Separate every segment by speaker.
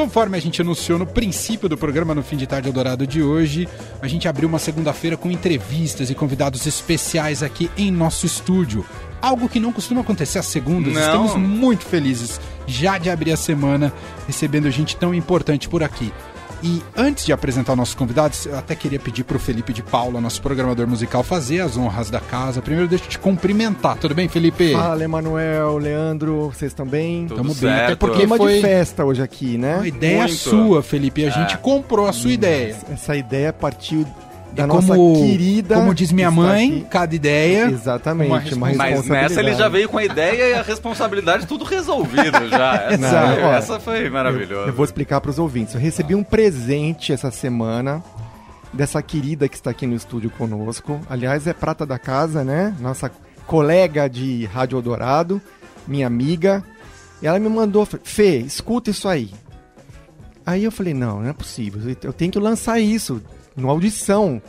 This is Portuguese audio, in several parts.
Speaker 1: Conforme a gente anunciou no princípio do programa no Fim de Tarde Eldorado de hoje, a gente abriu uma segunda-feira com entrevistas e convidados especiais aqui em nosso estúdio. Algo que não costuma acontecer às segundas.
Speaker 2: Não.
Speaker 1: Estamos muito felizes já de abrir a semana recebendo gente tão importante por aqui. E antes de apresentar nossos convidados, eu até queria pedir pro Felipe de Paula, nosso programador musical, fazer as honras da casa. Primeiro, deixa eu te cumprimentar. Tudo bem, Felipe?
Speaker 3: Fala, Emanuel, Leandro, vocês estão bem?
Speaker 1: Tamo bem, até porque
Speaker 3: Clima
Speaker 1: foi
Speaker 3: de festa hoje aqui, né?
Speaker 1: uma ideia
Speaker 2: Muito.
Speaker 1: sua, Felipe. A gente comprou a sua ideia.
Speaker 3: Essa ideia partiu da
Speaker 1: E
Speaker 3: nossa querida.
Speaker 1: Como diz minha mãe,
Speaker 3: aqui.
Speaker 1: cada ideia.
Speaker 3: Exatamente,
Speaker 1: uma
Speaker 3: uma,
Speaker 1: responsabilidade.
Speaker 2: Mas nessa ele já veio com a ideia e a responsabilidade tudo resolvido já. Essa,
Speaker 1: Exato.
Speaker 2: foi, essa foi maravilhosa.
Speaker 3: Eu vou explicar para os ouvintes. Eu recebi um presente essa semana dessa querida que está aqui no estúdio conosco. Aliás, é prata da casa, né? Nossa colega de Rádio Eldorado, minha amiga. E ela me mandou, Fê, escuta isso aí. Aí eu falei, não, não é possível. Eu tenho que lançar isso no audição.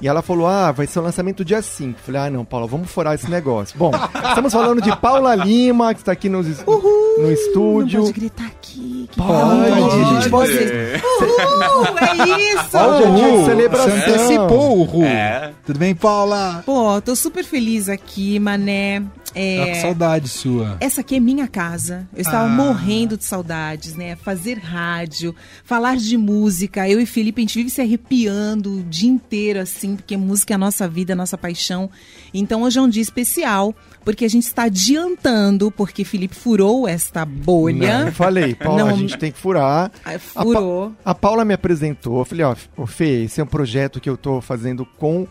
Speaker 3: E ela falou, ah, vai ser o lançamento dia 5. Falei, ah, não, Paula, vamos furar esse negócio. Bom, estamos falando de Paula Lima, que está aqui nos, no estúdio.
Speaker 4: Não pode gritar aqui. Que
Speaker 3: Pode,
Speaker 4: pode.
Speaker 2: É.
Speaker 4: Uhul, é isso!
Speaker 3: Ó, o dia de
Speaker 1: Uhul,
Speaker 3: celebração.
Speaker 1: Você antecipou o Ru.
Speaker 2: É.
Speaker 1: Tudo bem, Paula?
Speaker 4: Pô, tô super feliz aqui, mané.
Speaker 1: Tá com
Speaker 4: É,
Speaker 1: saudade sua.
Speaker 4: essa aqui é minha casa. Eu estava
Speaker 1: Ah.
Speaker 4: morrendo de saudades, né? Fazer rádio, falar de música. Eu e Felipe, a gente vive se arrepiando o dia inteiro, assim, porque música é a nossa vida, a nossa paixão. Então hoje é um dia especial, porque a gente está adiantando, porque Felipe furou esta bolha.
Speaker 3: Não, eu falei, Paula,
Speaker 4: Não.
Speaker 3: a gente tem que furar.
Speaker 4: Ah,
Speaker 3: A,
Speaker 4: Furou.
Speaker 3: Pa- a Paula me apresentou, eu falei, ó, ô Fê, esse é um projeto que eu tô fazendo com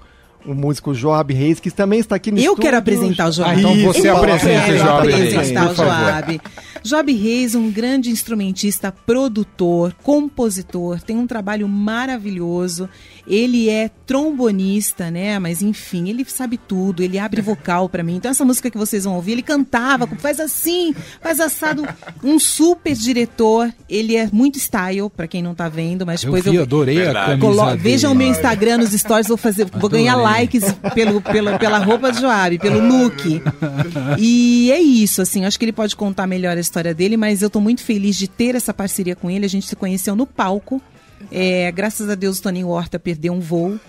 Speaker 3: o músico Joab Reis, que também está aqui no
Speaker 4: Eu
Speaker 3: estúdio.
Speaker 4: quero apresentar o Joab.
Speaker 1: Então você apresenta,
Speaker 4: quero
Speaker 1: Joab
Speaker 3: Reis,
Speaker 4: apresentar o
Speaker 3: por favor.
Speaker 4: Joab. Joab Reis, um grande instrumentista, produtor, compositor, tem um trabalho maravilhoso. Ele é trombonista, né? Mas enfim, ele sabe tudo, ele abre vocal pra mim. Então essa música que vocês vão ouvir, ele cantava, faz assim, faz assado, um super diretor. Ele é muito style, pra quem não tá vendo, mas
Speaker 1: Eu
Speaker 4: depois
Speaker 1: vi,
Speaker 4: eu
Speaker 1: adorei a camisa
Speaker 4: Colo-
Speaker 1: dele.
Speaker 4: Vejam o meu Instagram nos stories, vou fazer, vou ganhar likes pelo, pelo, pela roupa de Joab, pelo look. E é isso, assim, acho que ele pode contar melhor a história dele, mas eu tô muito feliz de ter essa parceria com ele. A gente se conheceu no palco. É, graças a Deus o Toninho Horta perdeu um voo.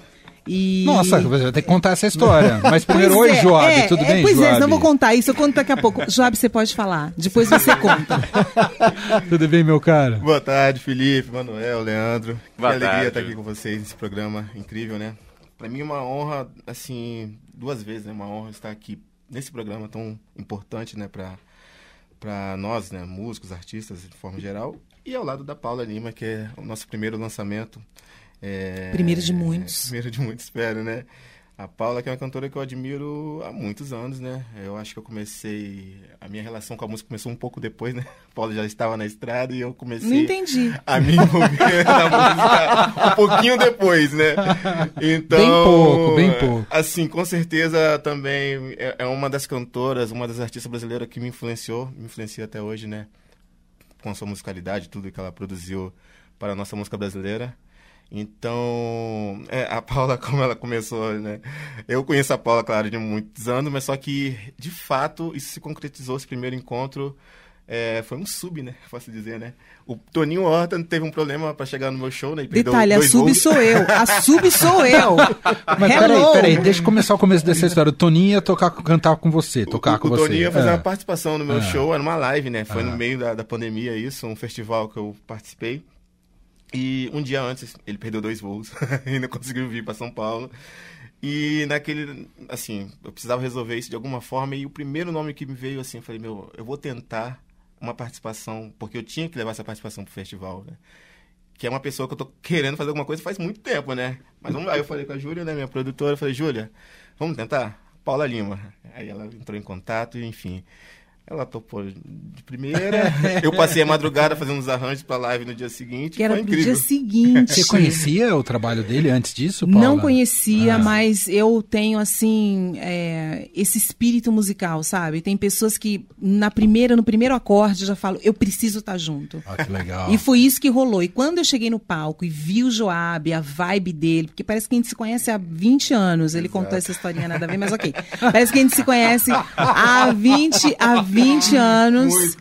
Speaker 4: E...
Speaker 1: Nossa, você vai ter que contar essa história. Mas primeiro,
Speaker 4: Pois
Speaker 1: oi,
Speaker 4: é,
Speaker 1: Joab,
Speaker 4: é,
Speaker 1: tudo
Speaker 4: é,
Speaker 1: bem,
Speaker 4: Pois é,
Speaker 1: Joab?
Speaker 4: não vou contar isso, eu conto daqui a pouco. Joab, você pode falar, depois você conta.
Speaker 1: Tudo bem, meu cara?
Speaker 5: Boa tarde, Felipe, Manuel, Leandro.
Speaker 2: Boa
Speaker 5: que alegria
Speaker 2: tarde.
Speaker 5: estar aqui com vocês nesse programa incrível, né? Pra mim é uma honra, assim, duas vezes, né? Uma honra estar aqui nesse programa tão importante, né? Pra, pra nós, né? Músicos, artistas, de forma geral. E ao lado da Paula Lima, que é o nosso primeiro lançamento. É,
Speaker 4: Primeiro de muitos.
Speaker 5: Primeiro de muitos, espero, né? A Paula, que é uma cantora que eu admiro há muitos anos, né? Eu acho que eu comecei. A minha relação com a música começou um pouco depois, né? A Paula já estava na estrada e eu comecei
Speaker 4: Não entendi.
Speaker 5: a me envolver na música um pouquinho depois, né? Então,
Speaker 1: Bem pouco, bem pouco.
Speaker 5: Assim, com certeza também é é uma das cantoras, uma das artistas brasileiras que me influenciou, me influencia até hoje, né? Com a sua musicalidade, tudo que ela produziu para a nossa música brasileira. Então, é, a Paula, como ela começou, né? Eu conheço a Paula, claro, de muitos anos, mas só que, de fato, isso se concretizou, esse primeiro encontro. é, foi um sub, né? Posso dizer, né? O Toninho Horta teve um problema para chegar no meu show, né? E perdeu
Speaker 4: Detalhe, a sub
Speaker 5: voos.
Speaker 4: sou eu. A sub sou eu.
Speaker 1: Mas peraí,
Speaker 4: Hello.
Speaker 1: peraí, deixa eu começar o começo dessa história. O Toninho ia tocar, cantar com você, tocar
Speaker 5: o,
Speaker 1: com
Speaker 5: o
Speaker 1: você.
Speaker 5: Toninho ia fazer
Speaker 1: É.
Speaker 5: uma participação no meu
Speaker 1: É.
Speaker 5: show, era uma live, né? Foi
Speaker 1: Ah.
Speaker 5: no meio da, da pandemia isso, um festival que eu participei. E um dia antes, ele perdeu dois voos e não conseguiu vir para São Paulo. E naquele, assim, eu precisava resolver isso de alguma forma. E o primeiro nome que me veio, assim, eu falei, meu, eu vou tentar uma participação, porque eu tinha que levar essa participação pro festival, né? Que é uma pessoa que eu tô querendo fazer alguma coisa faz muito tempo, né? Mas vamos lá, eu falei com a Júlia, né, minha produtora, eu falei, Júlia, vamos tentar? Paula Lima. Aí ela entrou em contato enfim, ela topou de primeira. eu passei a madrugada fazendo uns arranjos pra live no dia seguinte.
Speaker 4: Que era
Speaker 5: incrível.
Speaker 4: dia seguinte.
Speaker 1: Você conhecia o trabalho dele antes disso, Paula?
Speaker 4: Não conhecia,
Speaker 1: Ah.
Speaker 4: mas eu tenho assim é, esse espírito musical, sabe? Tem pessoas que na primeira, no primeiro acorde já falam, eu preciso estar junto.
Speaker 1: Ah, que legal.
Speaker 4: E foi isso que rolou. E quando eu cheguei no palco e vi o Joab, a vibe dele, porque parece que a gente se conhece há 20 anos. Ele contou essa historinha nada a ver, mas ok. Parece que a gente se conhece há 20, há 20 anos.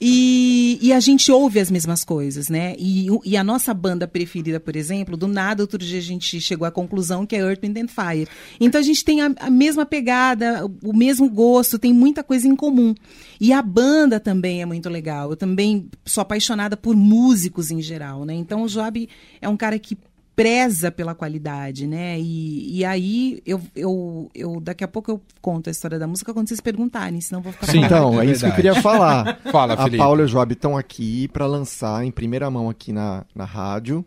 Speaker 4: E, e a gente ouve as mesmas coisas, né? E, o- e a nossa banda preferida, por exemplo, do nada, outro dia a gente chegou à conclusão que é Earth, Wind and Fire. Então a gente tem a, a mesma pegada, o mesmo gosto, tem muita coisa em comum. E a banda também é muito legal. Eu também sou apaixonada por músicos em geral, né? Então o Joab é um cara que preza pela qualidade, né? E, e aí eu, eu, eu daqui a pouco eu conto a história da música quando vocês perguntarem, senão eu vou ficar
Speaker 1: Sim.
Speaker 4: falando.
Speaker 3: Então,
Speaker 1: é
Speaker 3: é isso que eu queria falar.
Speaker 1: Fala,
Speaker 3: a
Speaker 1: Felipe.
Speaker 3: Paula e o Joab estão aqui para lançar em primeira mão aqui na, na rádio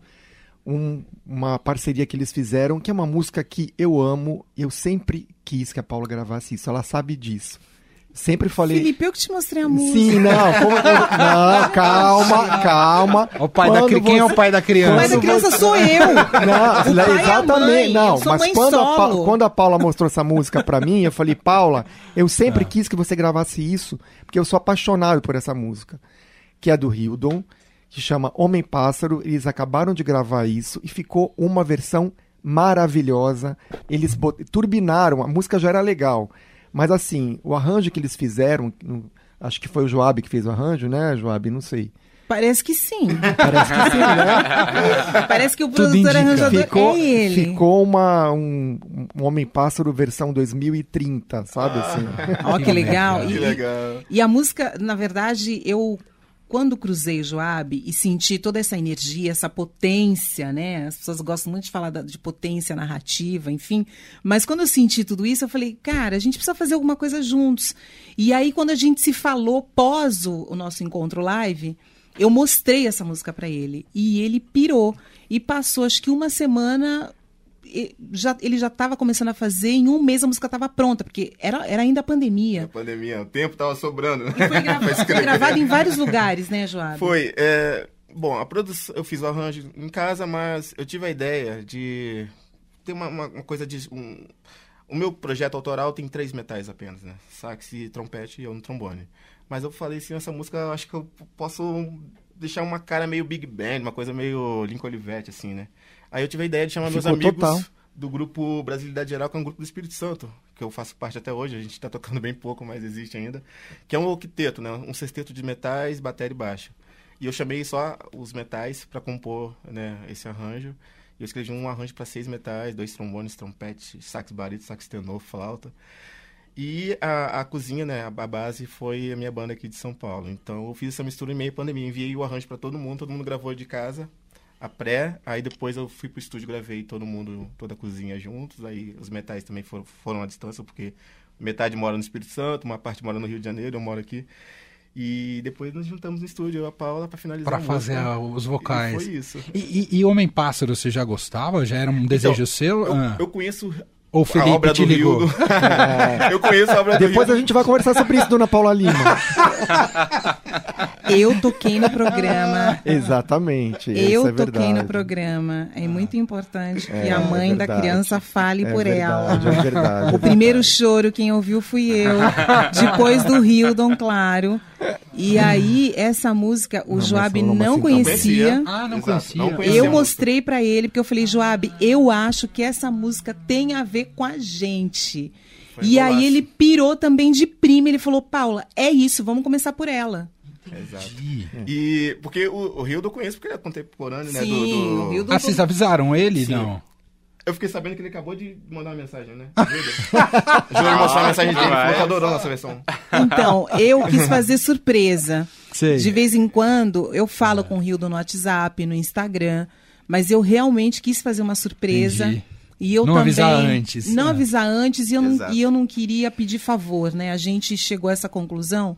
Speaker 3: um- uma parceria que eles fizeram, que é uma música que eu amo. Eu sempre quis que a Paula gravasse isso. Ela sabe disso. Sempre falei.
Speaker 4: Felipe, eu que te mostrei a música.
Speaker 3: Sim, não, como- não, calma, calma.
Speaker 1: O pai da cri... Quem é o
Speaker 3: você-
Speaker 1: pai da
Speaker 4: O
Speaker 1: criança?
Speaker 4: pai da criança sou eu.
Speaker 3: Não,
Speaker 4: O pai é a
Speaker 3: exatamente.
Speaker 4: mãe,
Speaker 3: não,
Speaker 4: eu sou
Speaker 3: mas
Speaker 4: mãe
Speaker 3: quando a, Pa- quando a Paula mostrou essa música pra mim, eu falei, Paula, eu sempre quis que você gravasse isso, porque eu sou apaixonado por essa música, que é do Hildon, que chama Homem Pássaro. Eles acabaram de gravar isso e ficou uma versão maravilhosa. Eles bot- turbinaram, a música já era legal, mas assim, o arranjo que eles fizeram, acho que foi o Joab que fez o arranjo, né, Joab? Não sei.
Speaker 4: Parece que sim.
Speaker 3: Parece que sim, né?
Speaker 4: Parece que o produtor arranjador
Speaker 3: ficou,
Speaker 4: é ele.
Speaker 3: ficou uma, um, um Homem-Pássaro versão 2030, sabe assim?
Speaker 4: Ó, que legal.
Speaker 5: Que
Speaker 4: E-
Speaker 5: legal.
Speaker 4: E a música, na verdade, eu quando cruzei Joab e senti toda essa energia, essa potência, né? As pessoas gostam muito de falar de potência narrativa, enfim. Mas quando eu senti tudo isso, eu falei, cara, a gente precisa fazer alguma coisa juntos. E aí, quando a gente se falou pós o, o nosso encontro live, eu mostrei essa música pra ele. E ele pirou. E passou, acho que uma semana. Já, ele já estava começando a fazer, em um mês a música estava pronta, porque era, era ainda a pandemia.
Speaker 5: A pandemia, o tempo tava sobrando.
Speaker 4: E foi, grava-
Speaker 5: Pra
Speaker 4: foi gravado em vários lugares, né, Joab?
Speaker 5: Foi. é, bom, a produção, eu fiz o arranjo em casa, mas eu tive a ideia de ter uma, uma- uma coisa de. um- o meu projeto autoral tem três metais apenas, né? Sax, trompete e eu no trombone. Mas eu falei assim, essa música eu acho que eu posso deixar uma cara meio Big Band, uma coisa meio Lincoln Olivetti, assim, né? Aí eu tive a ideia de chamar meus
Speaker 3: Ficou
Speaker 5: amigos
Speaker 3: total.
Speaker 5: do grupo Brasilidade Geral, que é um grupo do Espírito Santo, que eu faço parte até hoje, a gente tá tocando bem pouco, mas existe ainda, que é um octeto, né? Um sexteto de metais, bateria e baixo. E eu chamei só os metais para compor né, esse arranjo. E eu escrevi um arranjo para seis metais, dois trombones, trompete, sax barito, sax tenor, flauta. E a, a cozinha, né, a, a base foi a minha banda aqui de São Paulo. Então eu fiz essa mistura em meio à pandemia, enviei o arranjo para todo mundo, todo mundo gravou de casa, a pré, aí depois eu fui pro estúdio, gravei todo mundo, toda a cozinha juntos, aí os metais também foram, foram à distância, porque metade mora no Espírito Santo, uma parte mora no Rio de Janeiro, eu moro aqui. E depois nos juntamos no estúdio, eu e a Paula, para finalizar
Speaker 1: Pra
Speaker 5: a
Speaker 1: fazer os
Speaker 5: E
Speaker 1: vocais.
Speaker 5: foi isso.
Speaker 1: E, e- e Homem Pássaro, você já gostava? Já era um desejo
Speaker 5: Então,
Speaker 1: seu?
Speaker 5: Eu,
Speaker 1: Ah.
Speaker 5: eu conheço
Speaker 1: Ou o
Speaker 5: a
Speaker 1: Felipe
Speaker 5: obra
Speaker 1: te
Speaker 5: do
Speaker 1: ligou?
Speaker 5: Rildo. eu conheço a obra do
Speaker 3: Depois a gente vai conversar sobre isso, dona Paula Lima.
Speaker 4: Eu toquei no programa.
Speaker 3: Exatamente.
Speaker 4: Eu
Speaker 3: isso é
Speaker 4: toquei
Speaker 3: verdade.
Speaker 4: no programa. É muito importante que
Speaker 3: É,
Speaker 4: a mãe
Speaker 3: é
Speaker 4: da criança fale
Speaker 3: É
Speaker 4: por ela.
Speaker 3: verdade, É verdade.
Speaker 4: O primeiro choro, quem ouviu fui eu. Depois do Hildon, claro. E aí, essa música, o
Speaker 3: mas
Speaker 4: Joab não
Speaker 3: assim,
Speaker 4: conhecia.
Speaker 1: Ah, não
Speaker 5: Exato,
Speaker 1: conhecia.
Speaker 5: não conhecia.
Speaker 4: Eu mostrei pra ele, porque eu falei, Joab, eu acho que essa música tem a ver com a gente.
Speaker 5: Foi
Speaker 4: e
Speaker 5: golaço.
Speaker 4: aí ele pirou também de prima. Ele falou, Paula, é isso, vamos começar por ela.
Speaker 5: Exato. E porque o, o Rildo eu conheço porque ele é contemporâneo, né?
Speaker 4: Sim,
Speaker 5: do, do-
Speaker 4: o Rildo-
Speaker 1: Ah, vocês avisaram ele?
Speaker 5: Sim.
Speaker 1: Não.
Speaker 5: Eu fiquei sabendo que ele acabou de mandar uma mensagem, né? Júlio. Júlio mostrou a mensagem dele, ele falou que adorou a nossa versão.
Speaker 4: Então, eu quis fazer surpresa.
Speaker 1: Sei.
Speaker 4: De vez em quando, eu falo com o Rildo no WhatsApp, no Instagram, mas eu realmente quis fazer uma surpresa.
Speaker 1: Entendi.
Speaker 4: E eu
Speaker 1: Não
Speaker 4: também,
Speaker 1: avisar antes,
Speaker 4: Não
Speaker 1: é.
Speaker 4: avisar antes e eu, não, e eu não queria pedir favor, né? A gente chegou a essa conclusão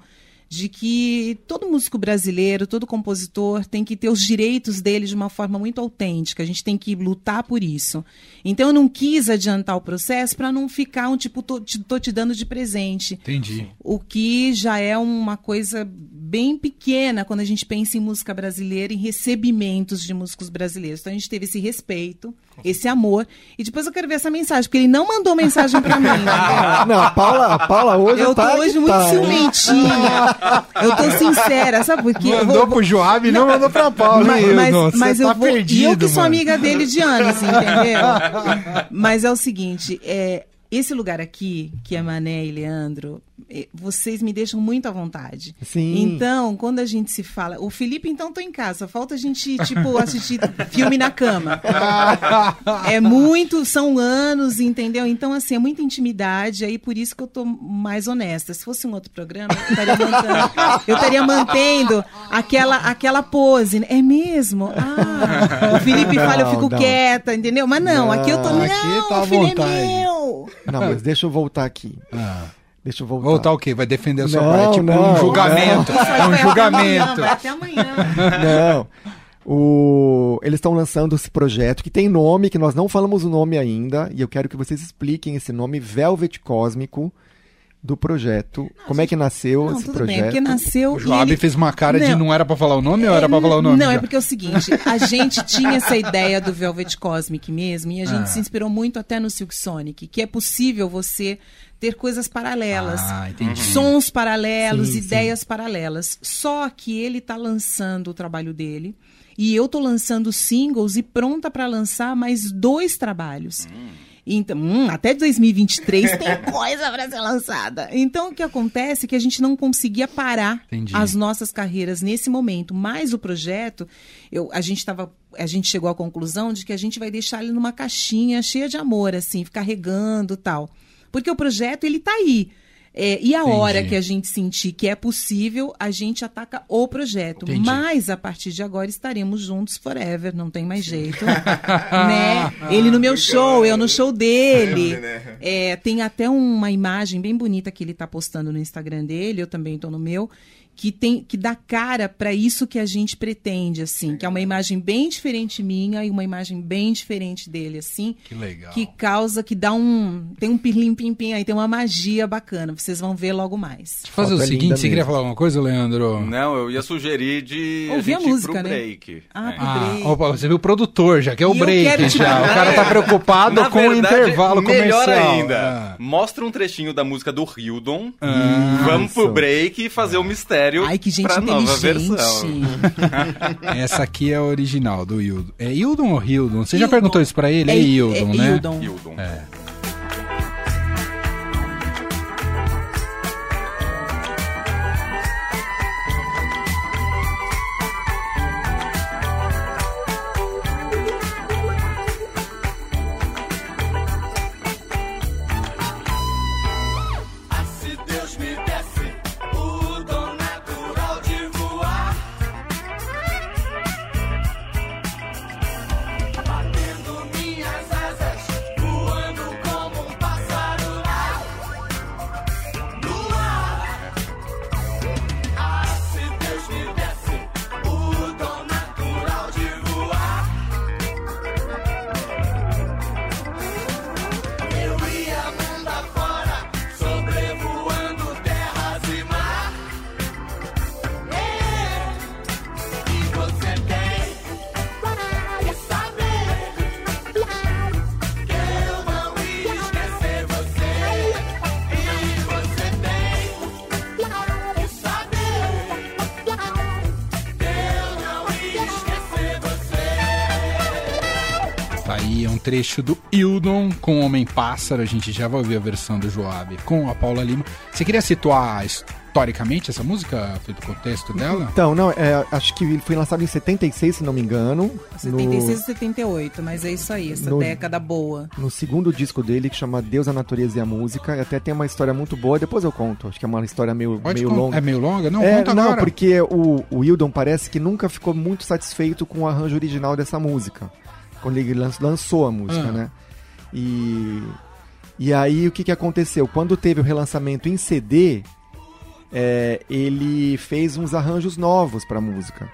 Speaker 4: de que todo músico brasileiro, todo compositor tem que ter os direitos dele de uma forma muito autêntica. A gente tem que lutar por isso. Então eu não quis adiantar o processo para não ficar um tipo, tô te, tô te dando de presente
Speaker 1: Entendi.
Speaker 4: o que já é uma coisa bem pequena quando a gente pensa em música brasileira, em recebimentos de músicos brasileiros. Então a gente teve esse respeito, esse amor. E depois eu quero ver essa mensagem, porque ele não mandou mensagem pra mim. entendeu?
Speaker 3: Não, a Paula, a Paula hoje
Speaker 4: Eu tô
Speaker 3: tá
Speaker 4: hoje
Speaker 3: que
Speaker 4: muito
Speaker 3: tá,
Speaker 4: ciumentinha. Eu tô sincera, sabe por quê? Eu
Speaker 1: Mandou
Speaker 4: vou-
Speaker 1: pro Joab e não mandou pra Paula.
Speaker 4: mas,
Speaker 1: hein,
Speaker 4: mas,
Speaker 1: Hilton? Você
Speaker 4: mas eu
Speaker 1: tá
Speaker 4: vou. e eu
Speaker 1: perdido,
Speaker 4: que sou
Speaker 1: mano.
Speaker 4: amiga dele de anos, entendeu? mas é o seguinte, é, esse lugar aqui, que é Mané e Leandro, vocês me deixam muito à vontade.
Speaker 3: Sim.
Speaker 4: Então, quando a gente se fala. O Felipe, então, tô em casa. Falta a gente, tipo, assistir filme na cama. É muito. São anos, entendeu? Então, assim, é muita intimidade. Aí por isso que eu tô mais honesta. Se fosse um outro programa, eu estaria mantendo, eu estaria mantendo aquela, aquela pose. É mesmo? Ah, o Felipe fala, eu
Speaker 3: Não,
Speaker 4: fico
Speaker 3: não.
Speaker 4: quieta, entendeu? Mas não, aqui eu tô.
Speaker 3: Não,
Speaker 4: Não,
Speaker 1: aqui tá
Speaker 4: o filho
Speaker 1: vontade.
Speaker 4: é meu.
Speaker 3: Não, mas deixa eu voltar aqui.
Speaker 1: Ah.
Speaker 3: Deixa eu voltar.
Speaker 1: Voltar o quê? Vai defender a sua
Speaker 3: Não,
Speaker 1: parte? Tipo,
Speaker 3: não,
Speaker 1: um julgamento.
Speaker 4: Vai
Speaker 1: É um
Speaker 4: até
Speaker 1: julgamento.
Speaker 4: vai até amanhã.
Speaker 3: Não. O... Eles estão lançando esse projeto que tem nome, que nós não falamos o nome ainda, e eu quero que vocês expliquem esse nome Velvet Cósmico do projeto. Como é que nasceu
Speaker 4: Não,
Speaker 3: esse
Speaker 4: tudo bem,
Speaker 3: projeto?
Speaker 4: porque nasceu.
Speaker 1: O Joab
Speaker 4: ele-
Speaker 1: fez uma cara de
Speaker 4: Não.
Speaker 1: não era pra falar o nome ou era pra falar o nome?
Speaker 4: Não,
Speaker 1: já?
Speaker 4: é porque é o seguinte, a gente tinha essa ideia do Velvet Cosmic mesmo, e a gente
Speaker 1: Ah.
Speaker 4: se inspirou muito até no Silk Sonic, que é possível você ter coisas paralelas.
Speaker 1: Ah, entendi.
Speaker 4: Sons paralelos,
Speaker 3: Sim,
Speaker 4: ideias paralelas. Só que ele tá lançando o trabalho dele. E eu tô lançando singles e pronta para lançar mais dois trabalhos. Então, hum, até 2023 tem coisa para ser lançada. Então, o que acontece é que a gente não conseguia parar
Speaker 1: Entendi.
Speaker 4: as nossas carreiras nesse momento. Mas o projeto, eu, a gente tava, a gente chegou à conclusão de que a gente vai deixar ele numa caixinha cheia de amor, assim, ficar regando tal. Porque o projeto, ele tá aí. É, e a
Speaker 1: Entendi.
Speaker 4: hora que a gente sentir que é possível, a gente ataca o projeto.
Speaker 1: Entendi.
Speaker 4: Mas a partir de agora estaremos juntos forever, não tem mais jeito. né? Ele no meu show, eu no show dele.
Speaker 5: né?
Speaker 4: É, tem até uma imagem bem bonita que ele tá postando no Instagram dele, eu também tô no meu, que tem que dá cara para isso que a gente pretende, assim, que é uma imagem bem diferente minha e uma imagem bem diferente dele, assim,
Speaker 1: Que legal.
Speaker 4: que causa, que dá um. Tem um pirlim pim pim aí, tem uma magia bacana. Vocês vão ver logo mais.
Speaker 1: Deixa eu fazer o
Speaker 3: Foto é
Speaker 1: seguinte, você queria falar alguma coisa, Leandro?
Speaker 2: Não, eu ia sugerir de
Speaker 4: Ouvir a música,
Speaker 2: pro
Speaker 4: né?
Speaker 2: break.
Speaker 4: Ah,
Speaker 2: É.
Speaker 4: pro
Speaker 1: Ah,
Speaker 4: break.
Speaker 1: opa, você viu o produtor já, que é o
Speaker 4: E
Speaker 1: break já. O cara tá preocupado
Speaker 2: Na
Speaker 1: com o
Speaker 2: verdade,
Speaker 1: intervalo
Speaker 2: melhor
Speaker 1: comercial.
Speaker 2: ainda.
Speaker 1: Ah.
Speaker 2: Mostra um trechinho da música do Hildon.
Speaker 1: Ah.
Speaker 2: Vamos pro break e fazer o mistério
Speaker 4: Ai, que gente
Speaker 2: pra nova
Speaker 4: inteligente.
Speaker 2: versão.
Speaker 1: Essa aqui é a original do Hildon. É Hildon ou Hildon? Você já
Speaker 4: Hildon.
Speaker 1: perguntou isso pra ele? É,
Speaker 4: É-
Speaker 1: Hildon,
Speaker 4: é
Speaker 1: né?
Speaker 4: Hildon.
Speaker 2: Hildon.
Speaker 1: É. trecho do Hildon com o Homem-Pássaro. A gente já vai ouvir a versão do Joab com a Paula Lima. Você queria situar historicamente essa música, feito o contexto dela?
Speaker 3: Então, não, é, acho que ele foi lançado em 76, se não me engano.
Speaker 4: 76 e 78, mas é isso aí, essa
Speaker 3: No-
Speaker 4: década boa.
Speaker 3: No, segundo disco dele, que chama Deus, a Natureza e a Música. E até tem uma história muito boa, depois eu conto. Acho que é uma história meio,
Speaker 1: Pode
Speaker 3: meio longa.
Speaker 1: É meio longa? Não,
Speaker 3: É,
Speaker 1: conta
Speaker 3: não,
Speaker 1: agora.
Speaker 3: porque o, o Wildon parece que nunca ficou muito satisfeito com o arranjo original dessa música. Quando ele lan- lançou a música,
Speaker 1: Ah.
Speaker 3: né? E, e aí o que, que aconteceu? Quando teve o relançamento em CD, é, ele fez uns arranjos novos pra música.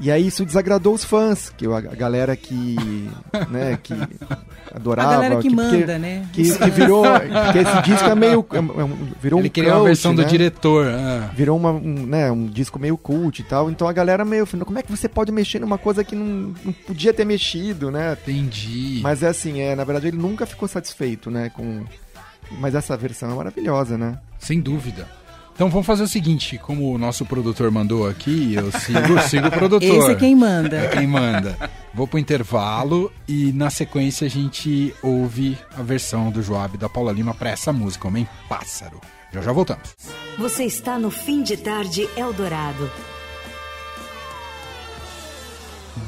Speaker 3: E aí isso desagradou os fãs, que a a galera que, né, que adorava.
Speaker 4: A galera que
Speaker 3: porque-
Speaker 4: manda, né?
Speaker 3: Que, que virou. que esse disco é meio. é é virou
Speaker 1: Ele
Speaker 3: um
Speaker 1: queria uma
Speaker 3: cult,
Speaker 1: versão do
Speaker 3: né?
Speaker 1: diretor. ah.
Speaker 3: Virou uma, um, né, um disco meio cult e tal. Então a galera meio. falando, Como é que você pode mexer numa coisa que não, não podia ter mexido, né?
Speaker 1: Entendi.
Speaker 3: Mas é assim, é, na verdade ele nunca ficou satisfeito, né? Com... Mas essa versão é maravilhosa, né?
Speaker 1: Sem dúvida. Então vamos fazer o seguinte, como o nosso produtor mandou aqui, eu sigo, sigo o produtor.
Speaker 4: Esse é quem manda.
Speaker 1: É quem manda. Vou pro intervalo e na sequência a gente ouve a versão do Joab da Paula Lima para essa música, Homem Pássaro. Já já voltamos.
Speaker 6: Você está no Fim de Tarde Eldorado.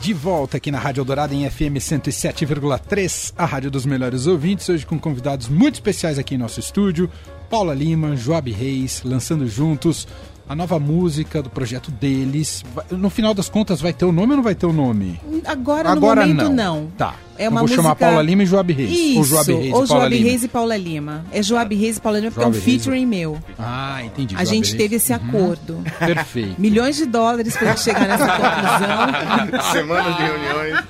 Speaker 1: De volta aqui na Rádio Eldorado em FM 107,3, a rádio dos melhores ouvintes, hoje com convidados muito especiais aqui em nosso estúdio, Paula Lima, Joab Reis, lançando juntos a nova música do projeto deles. No final das contas, vai ter o nome ou não vai ter o nome?
Speaker 4: Agora,
Speaker 1: Agora
Speaker 4: no momento,
Speaker 1: não.
Speaker 4: não.
Speaker 1: Tá.
Speaker 4: É uma
Speaker 1: vou
Speaker 4: música...
Speaker 1: chamar Paula Lima e Joab Reis.
Speaker 4: Isso,
Speaker 1: Ou Joab Reis e
Speaker 4: ou
Speaker 1: Paula
Speaker 4: Joab
Speaker 1: Lima.
Speaker 4: Reis e Paula Lima. É Joab Reis e Paula Lima porque é um
Speaker 1: Joab Reis.
Speaker 4: featuring meu.
Speaker 1: Ah, entendi.
Speaker 4: A
Speaker 1: Joab
Speaker 4: gente
Speaker 1: Reis.
Speaker 4: teve esse
Speaker 1: Uhum.
Speaker 4: acordo.
Speaker 1: Perfeito.
Speaker 4: Milhões de dólares pra gente chegar nessa conclusão.
Speaker 5: Semanas de reuniões.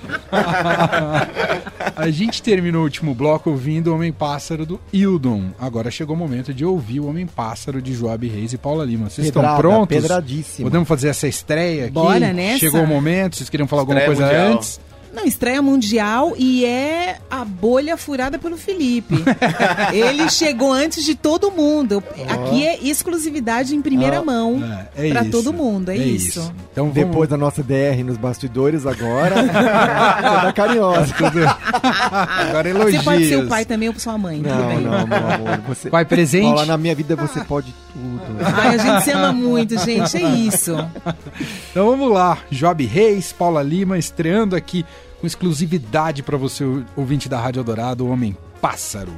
Speaker 1: A gente terminou o último bloco ouvindo o Homem Pássaro do Hildon. Agora chegou o momento de ouvir o Homem Pássaro de Joab Reis e Paula Lima. Vocês estão
Speaker 3: Pedrada,
Speaker 1: prontos?
Speaker 3: pedradíssima.
Speaker 1: Podemos fazer essa estreia aqui?
Speaker 4: Bora nessa.
Speaker 1: Chegou o momento, vocês queriam falar alguma
Speaker 5: Estreia
Speaker 1: coisa
Speaker 5: mundial.
Speaker 1: antes?
Speaker 4: Não, estreia mundial e é a bolha furada pelo Felipe. Ele chegou antes de todo mundo. Aqui é exclusividade em primeira mão
Speaker 1: É, é
Speaker 4: pra
Speaker 1: isso.
Speaker 4: todo mundo, é, isso.
Speaker 1: Então vamos...
Speaker 3: Depois da nossa DR nos bastidores, agora. toda carinhosa.
Speaker 1: Agora elogios.
Speaker 4: Você pode ser o pai também ou sua mãe, tudo
Speaker 3: Não,
Speaker 4: bem.
Speaker 3: não, meu amor. Você...
Speaker 1: Pai presente?
Speaker 3: Paula, na minha vida você pode tudo.
Speaker 4: Ai, a gente se ama muito, gente, é isso.
Speaker 1: Então vamos lá, Job Reis, Paula Lima, estreando aqui com exclusividade para você, ouvinte da Rádio Eldorado, Homem Pássaro.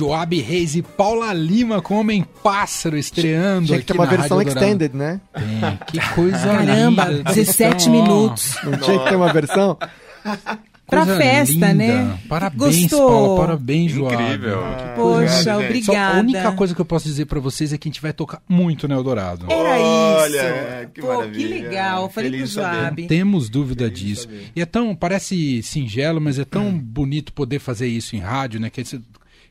Speaker 1: Joab Reis e Paula Lima com Homem Pássaro estreando
Speaker 3: Tinha que ter uma versão extended, né?
Speaker 1: Tem, que coisa
Speaker 4: Caramba,
Speaker 1: linda.
Speaker 4: 17
Speaker 1: Ó,
Speaker 4: minutos.
Speaker 3: Não tinha que ter uma versão?
Speaker 4: Pra
Speaker 1: coisa
Speaker 4: festa,
Speaker 1: linda.
Speaker 4: né?
Speaker 1: Parabéns,
Speaker 4: Gostou?
Speaker 1: Paula. Parabéns, Joab.
Speaker 2: Incrível.
Speaker 4: Poxa,
Speaker 5: gente.
Speaker 1: Só
Speaker 4: obrigada.
Speaker 1: a única coisa que eu posso dizer pra vocês é que a gente vai tocar muito no Eldorado.
Speaker 4: Era
Speaker 5: Olha,
Speaker 4: isso.
Speaker 5: que
Speaker 4: Pô, que
Speaker 5: maravilha.
Speaker 4: legal. Falei
Speaker 5: Feliz
Speaker 4: pro
Speaker 5: saber.
Speaker 4: Joab.
Speaker 1: Temos dúvida disso. E é tão, parece singelo, mas é tão bonito poder fazer isso em rádio, né? Que esse-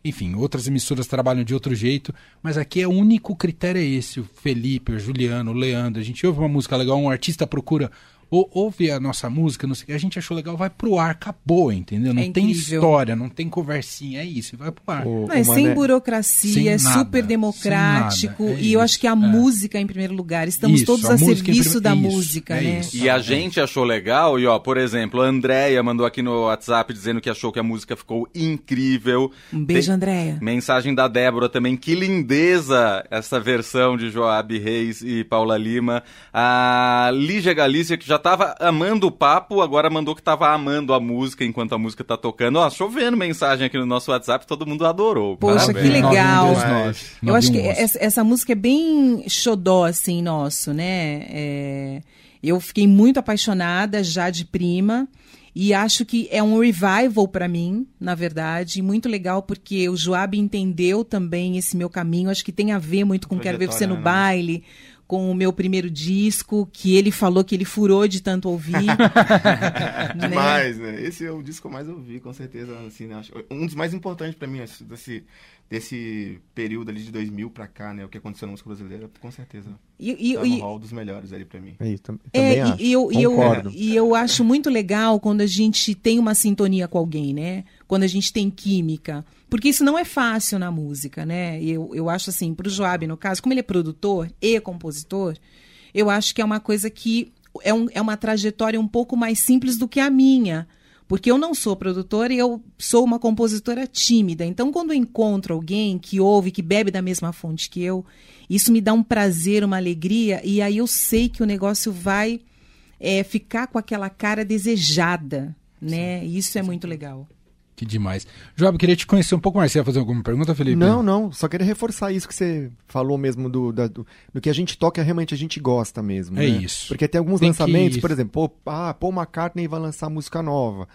Speaker 1: enfim, outras emissoras trabalham de outro jeito, mas aqui é o único critério é esse, o Felipe, o Juliano, o Leandro. A gente ouve uma música legal, um artista procura ou, ouve a nossa música, não sei, o que, a gente achou legal, vai pro ar, acabou, entendeu? Não
Speaker 4: É
Speaker 1: tem história, não tem conversinha, é isso, vai pro ar.
Speaker 3: O-
Speaker 4: Não, é sem
Speaker 3: Mané-
Speaker 4: burocracia,
Speaker 1: Sem
Speaker 4: é
Speaker 1: nada,
Speaker 4: super democrático.
Speaker 1: nada, é
Speaker 4: e eu acho
Speaker 1: isso,
Speaker 4: que a
Speaker 1: é.
Speaker 4: música em primeiro lugar. Estamos
Speaker 1: Isso,
Speaker 4: todos
Speaker 1: a
Speaker 4: a, serviço
Speaker 1: prime-
Speaker 4: da
Speaker 1: isso,
Speaker 4: música,
Speaker 1: é
Speaker 4: né?
Speaker 1: isso.
Speaker 2: E a gente achou legal, e ó, por exemplo, a Andréia mandou aqui no WhatsApp dizendo que achou que a música ficou incrível.
Speaker 4: Um beijo,
Speaker 2: Tem-
Speaker 4: Andréia.
Speaker 2: Mensagem da Débora também, que lindeza essa versão de Joab Reis e Paula Lima. A Lígia Galícia, que já tava amando o papo, agora mandou que tava amando a música enquanto a música tá tocando. Ó, chovendo mensagem aqui no nosso WhatsApp, todo mundo adorou.
Speaker 4: Poxa,
Speaker 2: Parabéns.
Speaker 4: que legal.
Speaker 1: 9129.
Speaker 4: Eu acho que
Speaker 1: 9111.
Speaker 4: essa, essa música é bem xodó, assim, nosso, né? É, eu fiquei muito apaixonada já de prima. E acho que é um revival para mim, na verdade. Muito legal, porque o Joab entendeu também esse meu caminho. Acho que tem a ver muito com Quero Ver Você no
Speaker 5: né?
Speaker 4: Baile, com o meu primeiro disco, que ele falou que ele furou de tanto ouvir. né?
Speaker 5: Demais, né? Esse é o disco que eu mais ouvi, com certeza. Assim, né? Acho- Um dos mais importantes pra mim, assim, desse, desse período ali de 2000 pra cá, né? O que aconteceu na música brasileira, com certeza.
Speaker 4: E, e-
Speaker 5: Tá
Speaker 4: e-
Speaker 5: dos melhores ali pra mim.
Speaker 3: É tam-
Speaker 4: É,
Speaker 3: também acho.
Speaker 4: e, eu, e, eu,
Speaker 3: Concordo.
Speaker 4: e eu acho muito legal quando a gente tem uma sintonia com alguém, né? Quando a gente tem química. Porque isso não é fácil na música, né? Eu, eu acho assim, pro Joab, no caso, como ele é produtor e compositor, eu acho que é uma coisa que é, um- é uma trajetória um pouco mais simples do que a minha. Porque eu não sou produtora e eu sou uma compositora tímida. Então, quando eu encontro alguém que ouve, que bebe da mesma fonte que eu, isso me dá um prazer, uma alegria, e aí eu sei que o negócio vai é, ficar com aquela cara desejada, né? E isso é muito legal.
Speaker 1: Que demais. Joab, queria te conhecer um pouco mais. Você ia fazer alguma pergunta, Felipe?
Speaker 3: Não, não, só queria reforçar isso que você falou mesmo do, da- do, do que a gente toca, realmente a gente gosta mesmo.
Speaker 1: É
Speaker 3: né?
Speaker 1: isso.
Speaker 3: Porque tem alguns
Speaker 1: Tem
Speaker 3: lançamentos,
Speaker 1: que-
Speaker 3: por exemplo, pô, ah, Paul McCartney vai lançar música nova.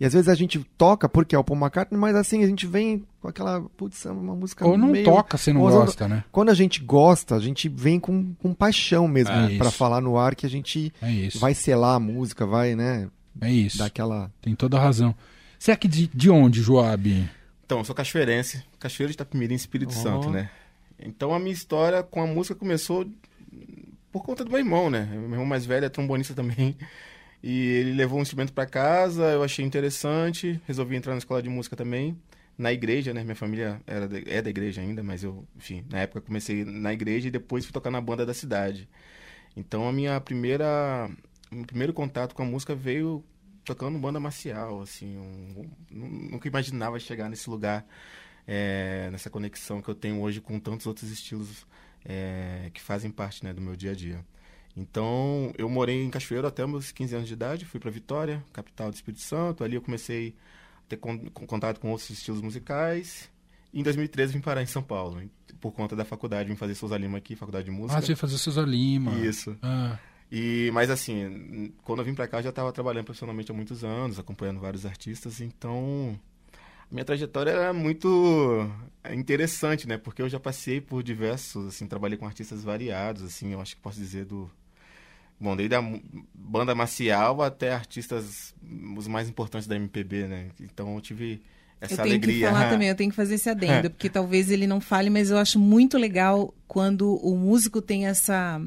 Speaker 3: E às vezes a gente toca porque é o Paul McCartney, mas assim, a gente vem com aquela, putz, é uma música
Speaker 1: Ou não
Speaker 3: meio...
Speaker 1: toca, você não
Speaker 3: Ou-
Speaker 1: gosta, né?
Speaker 3: Quando a gente gosta, a gente vem com, com paixão mesmo
Speaker 1: É
Speaker 3: pra
Speaker 1: isso.
Speaker 3: falar no ar que a gente
Speaker 1: É isso.
Speaker 3: vai selar a música, vai, né,
Speaker 1: É isso.
Speaker 3: dar aquela...
Speaker 1: Tem toda a razão. Você é aqui de, de onde, Joab?
Speaker 5: Então, eu sou cachoeirense, cachoeiro de Itapemirim, Espírito
Speaker 3: Oh.
Speaker 5: Santo, né? Então a minha história com a música começou por conta do meu irmão, né? Meu irmão mais velho é trombonista também. E ele levou um instrumento para casa, eu achei interessante, resolvi entrar na escola de música também, na igreja, né? Minha família era da- é da igreja ainda, mas eu, enfim, na época comecei na igreja e depois fui tocar na banda da cidade. Então a minha primeira, o meu primeiro contato com a música veio tocando banda marcial, assim, um- nu- nunca imaginava chegar nesse lugar, é, nessa conexão que eu tenho hoje com tantos outros estilos é, que fazem parte né, do meu dia a dia. Então, eu morei em Cachoeiro até meus 15 anos de idade, fui para Vitória, capital do Espírito Santo. Ali eu comecei a ter con- contato com outros estilos musicais. E em 2013 vim parar em São Paulo, por conta da faculdade, vim fazer Souza Lima aqui, faculdade de música.
Speaker 1: Ah, você ia fazer Sousa Lima.
Speaker 5: Isso.
Speaker 1: Ah,
Speaker 5: E, mas assim, quando eu vim pra cá, eu já estava trabalhando profissionalmente há muitos anos, acompanhando vários artistas, então a minha trajetória era muito interessante, né? Porque eu já passei por diversos, assim, trabalhei com artistas variados, assim, eu acho que posso dizer do bom, desde a banda marcial até artistas os mais importantes da MPB, né? Então eu tive essa
Speaker 4: eu tenho
Speaker 5: alegria.
Speaker 4: que falar também, eu tenho que fazer esse adendo, porque talvez ele não fale, mas eu acho muito legal quando o músico tem essa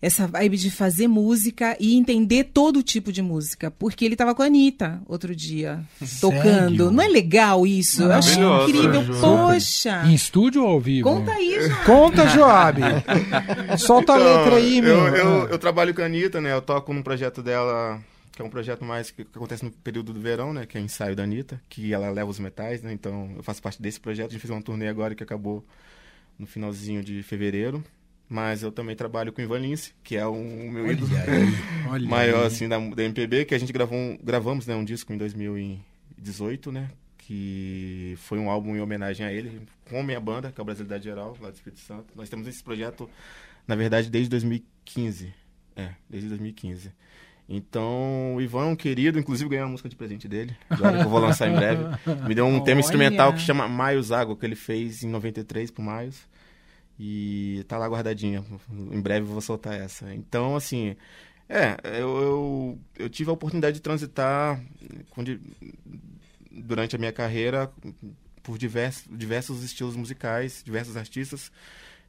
Speaker 4: essa vibe de fazer música e entender todo tipo de música, porque ele tava com a Anitta outro dia, tocando. Não é legal isso? Eu
Speaker 2: Maravilhoso.
Speaker 4: incrível.
Speaker 2: Super.
Speaker 4: Poxa!
Speaker 1: em estúdio ou ao vivo?
Speaker 4: Conta aí, João.
Speaker 1: Conta, Joab. Solta a
Speaker 5: Então,
Speaker 1: letra aí, meu.
Speaker 5: Eu, eu, eu trabalho com a Anitta, né? Eu toco num projeto dela, que é um projeto mais que, que acontece no período do verão, né? Que é o ensaio da Anitta, que ela leva os metais, né? Então eu faço parte desse projeto. A gente fez uma turnê agora que acabou no finalzinho de fevereiro. Mas eu também trabalho com o Ivan Lince, que é um, o meu ídolo
Speaker 1: Olha aí, olha
Speaker 5: maior,
Speaker 1: aí.
Speaker 5: assim, da, da MPB, que a gente gravou um- gravamos, né? Um disco em 2018, né? Que foi um álbum em homenagem a ele, com a minha banda, que é o Brasilidade Geral, lá do Espírito Santo. Nós temos esse projeto, na verdade, desde 2015. É, desde 2015. Então, o Ivan é um querido, inclusive ganhei uma música de presente dele, que eu vou lançar em breve. Me deu um tema instrumental que chama Maios Água, que ele fez em 93 pro Maios. E tá lá guardadinha. Em breve vou soltar essa. Então, assim, é, eu, eu, eu tive a oportunidade de transitar durante a minha carreira por diversos, diversos estilos musicais, diversos artistas.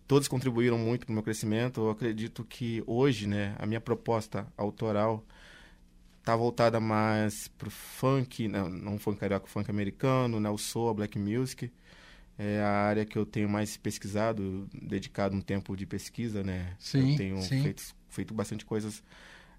Speaker 5: Todos contribuíram muito para o meu crescimento. Eu acredito que hoje, né, a minha proposta autoral tá voltada mais pro funk, não, não funk carioca, funk americano, né, o soul, a black music. É a área que eu tenho mais pesquisado, dedicado um tempo de pesquisa, né?
Speaker 1: Sim,
Speaker 5: eu tenho
Speaker 1: sim.
Speaker 5: feito, feito bastante coisas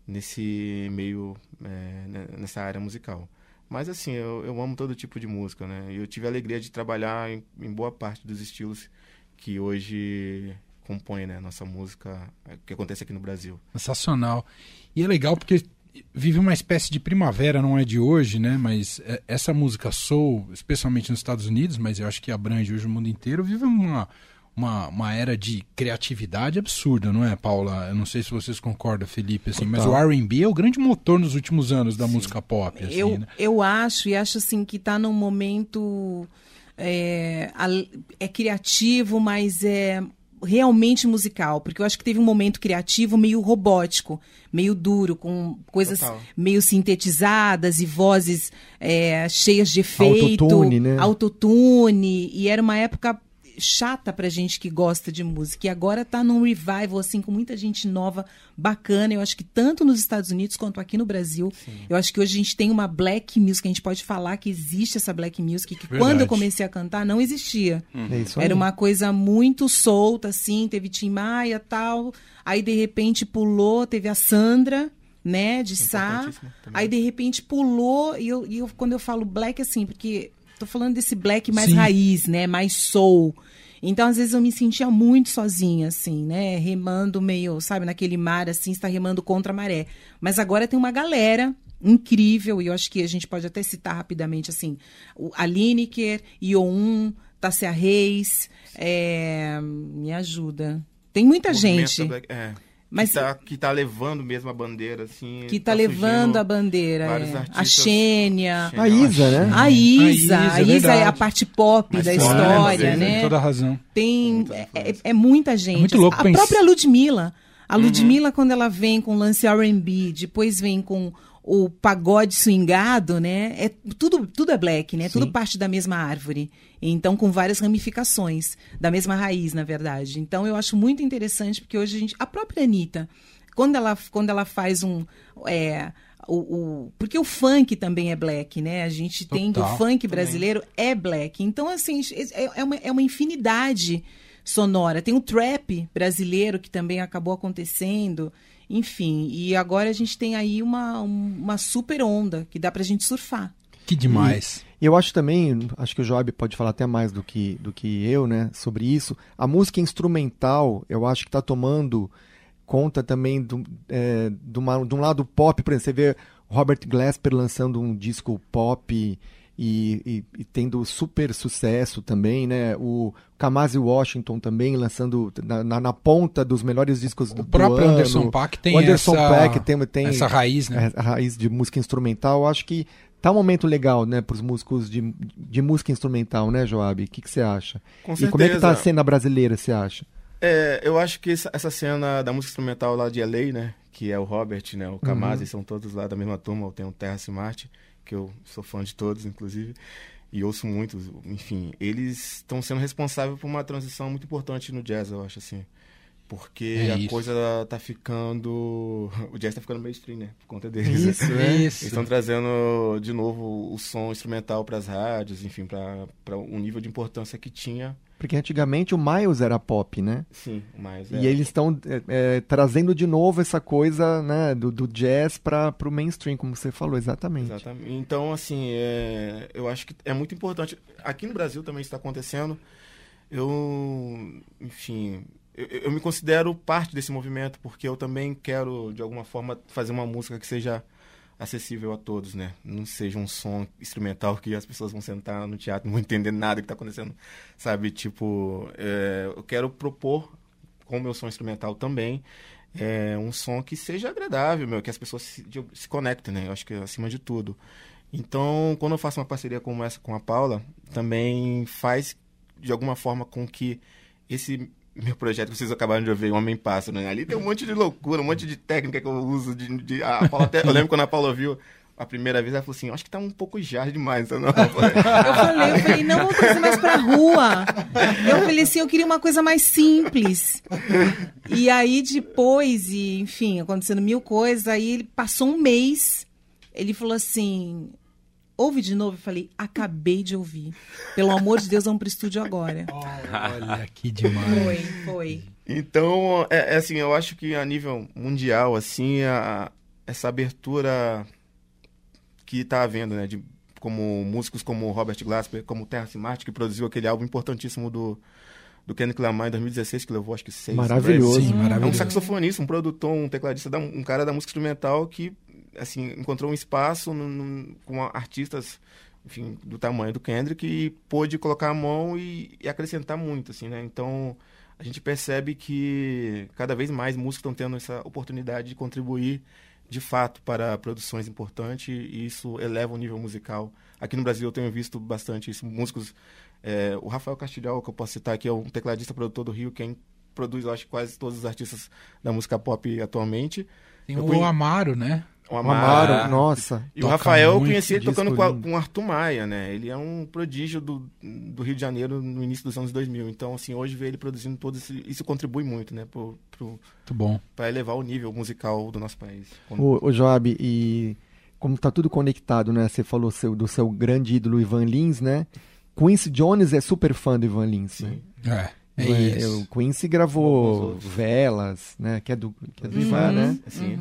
Speaker 5: nesse meio, é, né, nessa área musical. Mas assim, eu, eu amo todo tipo de música, né? E eu tive a alegria de trabalhar em, em boa parte dos estilos que hoje compõem né, nossa música, é, que acontece aqui no Brasil.
Speaker 1: Sensacional. E é legal porque vive uma espécie de primavera, não é de hoje, né? Mas é, essa música soul, especialmente nos Estados Unidos, mas eu acho que abrange hoje o mundo inteiro, vive uma, uma, uma era de criatividade absurda, não é, Paula? Eu não sei se vocês concordam, Felipe, assim, mas o. R&B é o grande motor nos últimos anos da música pop, assim,
Speaker 4: eu,
Speaker 1: né?
Speaker 4: eu acho, e acho assim que está num momento é, é criativo, mas é realmente musical, porque eu acho que teve um momento criativo meio robótico, meio duro, com coisas
Speaker 5: Total.
Speaker 4: meio sintetizadas e vozes é, cheias de efeito,
Speaker 3: Autotune, né?
Speaker 4: autotune, e era uma época chata pra gente que gosta de música. E agora tá num revival, assim, com muita gente nova, bacana. Eu acho que tanto nos Estados Unidos quanto aqui no Brasil. Eu acho que hoje a gente tem uma black music, a gente pode falar que existe essa black music, que
Speaker 1: Verdade.
Speaker 4: quando eu comecei a cantar não existia.
Speaker 3: É isso aí.
Speaker 4: Era uma coisa muito solta, assim, teve Tim Maia tal. Aí, de repente, pulou, teve a Sandra, né, de Sá. Aí, de repente, pulou, e, eu, e eu, quando eu falo black, assim, porque tô falando desse black mais
Speaker 1: Sim.
Speaker 4: raiz, né, mais soul. Então, às vezes, eu me sentia muito sozinha, assim, né, remando meio, sabe, naquele mar, assim, está remando contra a maré. Mas agora tem uma galera incrível, e eu acho que a gente pode até citar rapidamente, assim, a Lineker, Io1, Tássia Reis, é, me ajuda. Tem muita gente
Speaker 5: Black- é,
Speaker 4: Mas-
Speaker 5: que, tá, que tá levando mesmo a bandeira, assim.
Speaker 4: que tá, levando
Speaker 5: surgindo
Speaker 4: a bandeira.
Speaker 5: vários
Speaker 4: é. A Xênia,
Speaker 3: A Isa, né?
Speaker 4: a Isa,
Speaker 1: A Isa,
Speaker 4: a Isa é a parte pop
Speaker 5: Mas
Speaker 4: da história,
Speaker 5: né?
Speaker 4: né?
Speaker 1: Tem toda a razão.
Speaker 4: Tem
Speaker 5: Muita
Speaker 4: é,
Speaker 5: influência.
Speaker 4: é muita gente.
Speaker 1: muito louco
Speaker 4: a
Speaker 1: pens-
Speaker 4: própria Ludmilla. A
Speaker 5: Uhum.
Speaker 4: Ludmilla, quando ela vem com o lance R&B, depois vem com o pagode swingado, né? É, tudo, tudo é black, né? Tudo parte da mesma árvore. Então, com várias ramificações, da mesma raiz, na verdade. Então, eu acho muito interessante, porque hoje a gente... A própria Anitta, quando ela, quando ela faz um... é, o, o- porque o funk também é black, né? A gente tem que o
Speaker 1: Total,
Speaker 4: funk brasileiro é black. Então, assim, é, é uma, é uma infinidade sonora. Tem o trap brasileiro que também acabou acontecendo. Enfim, e agora a gente tem aí uma, um- uma super onda que dá pra gente surfar.
Speaker 1: Que demais.
Speaker 3: E eu acho também, acho que o Joab pode falar até mais do que, do que eu, né, sobre isso. A música instrumental, eu acho que está tomando conta também do, é, de, uma- de um lado pop, por exemplo, você vê o Robert Glasper lançando um disco pop e, e- e tendo super sucesso também, né? O Kamasi Washington também lançando na, na- na ponta dos melhores discos do
Speaker 1: O próprio
Speaker 3: do
Speaker 1: Anderson
Speaker 3: ano.
Speaker 1: Paak tem
Speaker 3: o Anderson
Speaker 1: essa,
Speaker 3: Paak tem, tem
Speaker 1: essa raiz, né?
Speaker 3: a raiz de música instrumental, eu acho que tá um momento legal, né, para os músicos de, de música instrumental, né, Joab? O que, que você acha?
Speaker 5: Com
Speaker 3: e como é que tá a
Speaker 5: certeza.
Speaker 3: cena brasileira, você acha?
Speaker 5: É, eu acho que essa, cena da música instrumental lá de LA, né? Que é o Robert, né? O Kamasi, são todos lá da mesma turma. Tem o Terrace Marte, que eu sou fã de todos, inclusive. E ouço muito, enfim. Eles estão sendo responsáveis por uma transição muito importante no jazz, eu acho, assim. Porque
Speaker 1: É
Speaker 5: a
Speaker 1: isso.
Speaker 5: coisa tá ficando... O jazz tá ficando mainstream, né? Por conta deles.
Speaker 3: Isso,
Speaker 5: né?
Speaker 3: é.
Speaker 5: Eles estão trazendo de novo o som instrumental para as rádios, enfim, para um nível de importância que tinha.
Speaker 3: Porque antigamente o Miles era pop, né?
Speaker 5: Sim, mas...
Speaker 3: E eles estão é, é, trazendo de novo essa coisa né, do, do jazz para o mainstream, como você falou, exatamente.
Speaker 5: Exatamente. Então, assim, é, eu acho que é muito importante. Aqui no Brasil também está acontecendo. Eu, enfim, eu, eu me considero parte desse movimento porque eu também quero, de alguma forma, fazer uma música que seja acessível a todos, né? Não seja um som instrumental que as pessoas vão sentar no teatro não vão entender nada que está acontecendo, sabe? Tipo, é, eu quero propor com o meu som instrumental também é, um som que seja agradável, meu, que as pessoas se, se conectem, né? Eu acho que é acima de tudo. Então, quando eu faço uma parceria como essa com a Paula, também faz de alguma forma com que esse meu projeto que vocês acabaram de ouvir, Homem Pássaro, né? Ali tem um monte de loucura, um monte de técnica que eu uso. De, de- a Paula até- eu lembro quando a Paula ouviu a primeira vez, ela falou assim: acho que tá um pouco já demais, não? Eu falei,
Speaker 4: Eu falei, eu falei, não, vamos trazer mais pra rua. Eu falei assim, eu queria uma coisa mais simples. E aí depois, e, enfim, acontecendo mil coisas, aí ele passou um mês, ele falou assim, ouve de novo? Eu falei, acabei de ouvir. Pelo amor de Deus, vamos pro estúdio agora.
Speaker 1: Olha que demais.
Speaker 4: Foi, foi.
Speaker 5: Então, é, é assim, eu acho que a nível mundial, assim, a- essa abertura que está havendo, né, de como músicos como Robert Glasper, como Terrace Martin, que produziu aquele álbum importantíssimo do, do Kendrick Lamar em 2016, que levou acho que seis
Speaker 3: Maravilhoso.
Speaker 1: Sim,
Speaker 5: É um
Speaker 1: maravilhoso.
Speaker 5: saxofonista, um produtor, um tecladista, um cara da música instrumental que, assim, encontrou um espaço num- num- com artistas, enfim, do tamanho do Kendrick e pôde colocar a mão e, e acrescentar muito, assim, né? Então, a gente percebe que cada vez mais músicos estão tendo essa oportunidade de contribuir de fato para produções importantes e isso eleva o nível musical. Aqui no Brasil eu tenho visto bastante isso. Músicos, é, o Rafael Castilhal, que eu posso citar aqui, é um tecladista produtor do Rio, quem produz, eu acho, quase todos os artistas da música pop atualmente.
Speaker 1: Tem
Speaker 5: Eu
Speaker 1: o
Speaker 5: conhe-
Speaker 1: Amaro, né?
Speaker 5: O Amaro.
Speaker 3: Amaro, nossa.
Speaker 5: E o Rafael, eu conheci ele tocando com, a- com o Arthur Maia, né? Ele é um prodígio do, do Rio de Janeiro no início dos anos 2000. Então, assim, hoje ver ele produzindo todo esse, isso contribui muito, né? Pro, pro,
Speaker 1: Muito bom.
Speaker 5: para elevar o nível musical do nosso país. Quando-
Speaker 3: O, o Joab, e como tá tudo conectado, né? Você falou seu, do seu grande ídolo Ivan Lins, né? Quincy Jones é super fã do Ivan Lins. né?
Speaker 5: Sim.
Speaker 1: É, é
Speaker 3: Não é?
Speaker 1: isso.
Speaker 3: O Quincy gravou. Velas, né? Que é do, que é do
Speaker 4: Uhum.
Speaker 3: Ivan, né?
Speaker 5: Assim,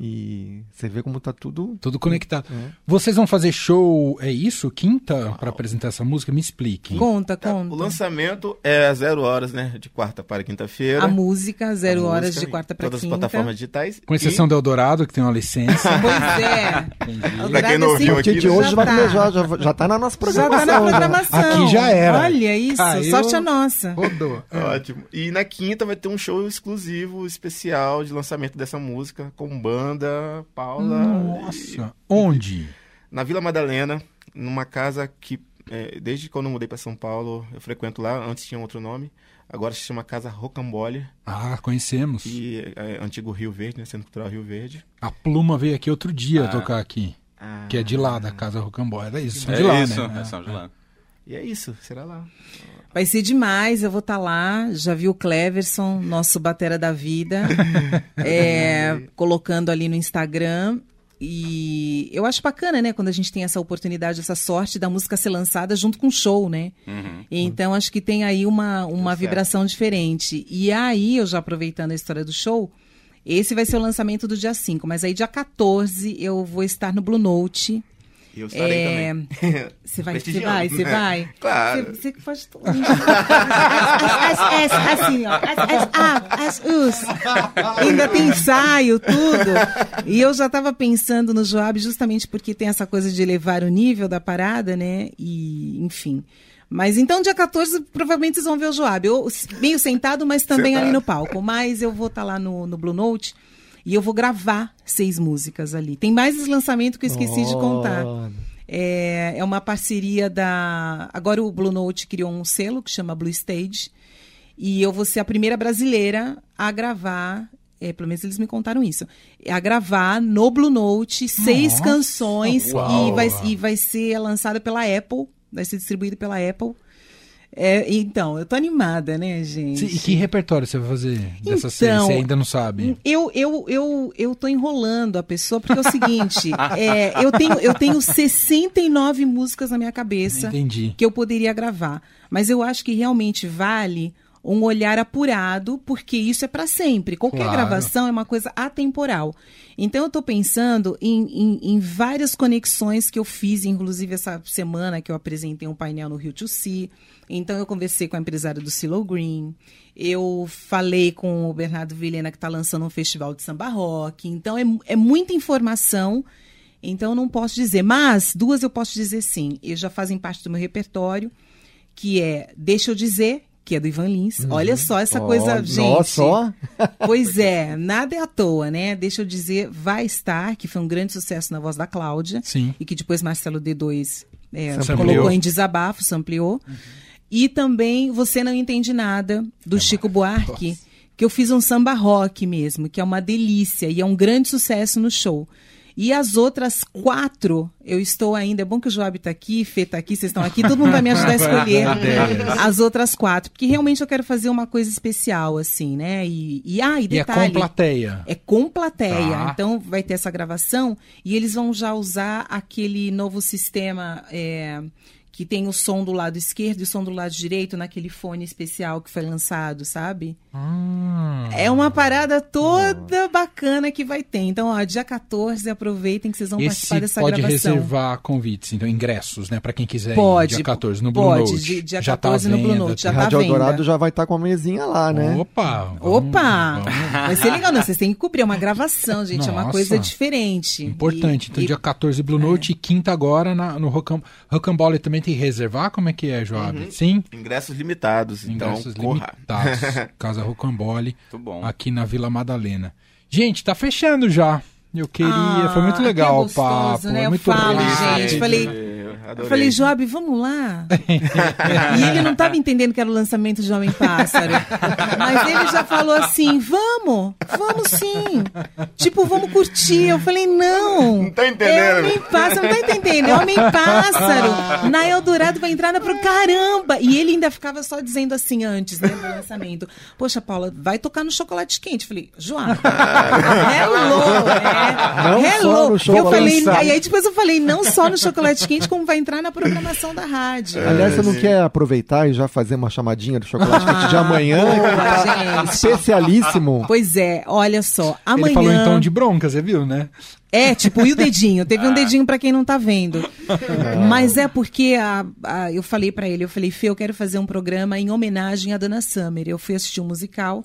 Speaker 3: E você vê como tá tudo.
Speaker 1: Tudo conectado.
Speaker 3: É.
Speaker 1: Vocês vão fazer show, é isso? Quinta, pra apresentar essa música? Me explique.
Speaker 4: Conta,
Speaker 5: Tá,
Speaker 4: conta.
Speaker 5: O lançamento é às zero horas, né? De quarta para quinta-feira.
Speaker 4: A música, zero
Speaker 5: A
Speaker 4: horas
Speaker 5: música,
Speaker 4: de quarta para
Speaker 5: Todas
Speaker 4: quinta.
Speaker 5: as plataformas digitais.
Speaker 1: Com exceção do Eldorado, que tem uma licença.
Speaker 4: Pois é.
Speaker 5: Pra quem não ouviu aqui,
Speaker 3: partir de
Speaker 5: né?
Speaker 3: hoje
Speaker 4: Já
Speaker 3: vai
Speaker 4: tá.
Speaker 3: começar, já, já tá na nossa
Speaker 4: Já
Speaker 3: programação.
Speaker 4: tá na programação.
Speaker 1: Aqui já era.
Speaker 4: Olha isso,
Speaker 1: Caiu.
Speaker 4: sorte a nossa.
Speaker 1: Rodou.
Speaker 5: e- Ótimo. E na quinta vai ter um show exclusivo, especial de lançamento dessa música, com banda, Paula.
Speaker 1: Nossa. Onde?
Speaker 5: Na Vila Madalena, numa casa que, é, desde quando eu mudei para São Paulo, eu frequento lá. Antes tinha outro nome. Agora se chama Casa Rocambole.
Speaker 1: Ah, conhecemos.
Speaker 5: E é, antigo Rio Verde, né? Centro Cultural Rio Verde.
Speaker 1: A Pluma veio aqui outro dia
Speaker 5: Ah.
Speaker 1: tocar aqui.
Speaker 5: Ah,
Speaker 1: Que é de lá, da Casa Rocambole. Era isso, são
Speaker 2: É
Speaker 1: de lá,
Speaker 2: isso,
Speaker 1: né?
Speaker 2: é São de lá.
Speaker 5: E é isso, será lá.
Speaker 4: Vai ser demais, eu vou estar lá. Já vi o Cleverson, nosso batera da vida, é, colocando ali no Instagram. E eu acho bacana, né, quando a gente tem essa oportunidade, essa sorte da música ser lançada junto com o show, né?
Speaker 2: Uhum.
Speaker 4: Então acho que tem aí uma, uma
Speaker 5: certo.
Speaker 4: vibração diferente. E aí, eu já aproveitando a história do show, esse vai ser o lançamento do dia 5, mas aí dia 14 eu vou estar no Blue Note.
Speaker 5: Eu estarei
Speaker 4: É,
Speaker 5: também.
Speaker 4: Você vai, você vai, você
Speaker 5: né?
Speaker 4: vai?
Speaker 5: Claro.
Speaker 4: Você, você que faz tudo. As, as, as, assim, ó. As, as, ah, as, us. Ainda tem ensaio, tudo. E eu já estava pensando no Joab justamente porque tem essa coisa de elevar o nível da parada, né? E, enfim. Mas então, dia 14, provavelmente vocês vão ver o Joab. Eu, meio sentado, mas também
Speaker 5: Sentado.
Speaker 4: ali no palco. Mas eu vou estar lá no, no Blue Note e eu vou gravar seis músicas ali. Tem mais lançamento que eu esqueci de contar. É, é uma parceria da. Agora o Blue Note criou um selo que chama Blue Stage. E eu vou ser a primeira brasileira a gravar. é, pelo menos eles me contaram isso. A gravar no Blue Note seis
Speaker 1: Nossa,
Speaker 4: canções e vai, e vai ser lançada pela Apple. Vai ser distribuído pela Apple. É, então, eu tô animada, né, gente?
Speaker 1: E que repertório você vai fazer dessa série?
Speaker 4: Então,
Speaker 1: Você ainda não sabe.
Speaker 4: Eu, eu, eu, eu tô enrolando a pessoa, porque é o seguinte, é, eu, tenho, eu tenho 69 músicas na minha cabeça
Speaker 1: Entendi.
Speaker 4: que eu poderia gravar. Mas eu acho que realmente vale um olhar apurado, porque isso é para sempre. Qualquer
Speaker 1: Claro.
Speaker 4: gravação é uma coisa atemporal. Então eu estou pensando em, em, em várias conexões que eu fiz, inclusive essa semana que eu apresentei um painel no Rio to See. Então eu conversei com a empresária do Silo Green. Eu falei com o Bernardo Vilhena, que está lançando um festival de samba rock. Então é, é muita informação. Então eu não posso dizer. Mas duas eu posso dizer sim. E já fazem parte do meu repertório, que é Deixa Eu Dizer, que é do Ivan Lins. Olha só essa coisa,
Speaker 3: Ó,
Speaker 4: gente.
Speaker 3: Nossa.
Speaker 4: Pois é, nada é à toa, né? Deixa eu dizer, vai estar, que foi um grande sucesso na voz da Cláudia.
Speaker 1: Sim.
Speaker 4: E que depois Marcelo D2 é, colocou em desabafo, ampliou. E também Você Não Entende Nada, do Chico Buarque, que eu fiz um samba rock mesmo, que é uma delícia e é um grande sucesso no show. E as outras quatro, eu estou ainda. É bom que o Joab está aqui, Fê está aqui, vocês estão aqui, todo mundo vai me ajudar a escolher as outras quatro. Porque realmente eu quero fazer uma coisa especial, assim, né? E, e, ah, e
Speaker 1: E é
Speaker 4: detalhe.
Speaker 1: com plateia.
Speaker 4: É com plateia.
Speaker 1: Tá.
Speaker 4: Então vai ter essa gravação e eles vão já usar aquele novo sistema é, que tem o som do lado esquerdo e o som do lado direito naquele fone especial que foi lançado, sabe?
Speaker 1: Hum.
Speaker 4: É uma parada toda bacana que vai ter. Então, ó, dia 14, aproveitem que vocês vão participar
Speaker 1: Esse
Speaker 4: dessa
Speaker 1: pode
Speaker 4: gravação.
Speaker 1: reservar convites, então ingressos, né? Pra quem quiser
Speaker 4: Pode,
Speaker 1: ir dia 14 no Blue
Speaker 4: pode,
Speaker 1: Note.
Speaker 4: di- dia
Speaker 1: já
Speaker 4: 14
Speaker 1: tá
Speaker 4: no Blue Note, já
Speaker 1: tá-
Speaker 4: tá
Speaker 3: Rádio
Speaker 4: venda.
Speaker 3: Eldorado já vai estar com a mesinha lá, né?
Speaker 1: Opa! vamos-
Speaker 4: Opa!
Speaker 1: vamos-
Speaker 4: Vai ser legal, não. Vocês têm que cobrir. É uma gravação, gente. É uma
Speaker 1: Nossa.
Speaker 4: coisa diferente.
Speaker 1: Importante.
Speaker 4: E-
Speaker 1: Então,
Speaker 4: e-
Speaker 1: dia 14 Blue Note e quinta agora na- no Rocam- Rocambole também tem reservar? Como é que é, Joab? Sim?
Speaker 5: Ingressos limitados, então
Speaker 1: Ingressos
Speaker 5: corra.
Speaker 1: limitados. Casa Rocambole,
Speaker 2: Muito bom.
Speaker 1: aqui na Vila Madalena. Gente, tá fechando já. Eu queria.
Speaker 4: Ah,
Speaker 1: foi muito
Speaker 4: que
Speaker 1: legal o
Speaker 4: gostoso,
Speaker 1: papo.
Speaker 4: né?
Speaker 1: é
Speaker 4: Eu
Speaker 1: muito
Speaker 4: falo,
Speaker 1: bom.
Speaker 4: gente. Falei-
Speaker 5: Eu
Speaker 4: Eu
Speaker 5: adorei.
Speaker 4: falei, Job, vamos lá? e ele não estava entendendo que era o lançamento de Homem Pássaro. Mas ele já falou assim: vamos, vamos sim. Tipo, vamos curtir. Eu falei, não.
Speaker 5: Não tá entendendo.
Speaker 4: É Homem Pássaro, não tá entendendo. É Homem Pássaro. Na Eldorado vai entrar na pro caramba. E ele ainda ficava só dizendo assim antes né, do lançamento: Poxa, Paula, vai tocar no chocolate quente. Eu falei, João, hello?
Speaker 3: Não
Speaker 4: hello.
Speaker 3: só no
Speaker 4: eu falei, aí aí depois eu falei, não só no chocolate quente, como vai entrar na programação da rádio.
Speaker 3: Aliás, você não quer aproveitar e já fazer uma chamadinha do chocolate quente de amanhã?
Speaker 4: boa,
Speaker 3: especialíssimo.
Speaker 4: Pois é, olha só. Amanhã.
Speaker 1: Ele falou em tom de bronca, você viu, né?
Speaker 4: É, tipo, e o dedinho? Teve um dedinho pra quem não tá vendo. Mas é porque a- a- eu falei pra ele, eu falei, Fê, eu quero fazer um programa em homenagem à Dana Summer. Eu fui assistir um musical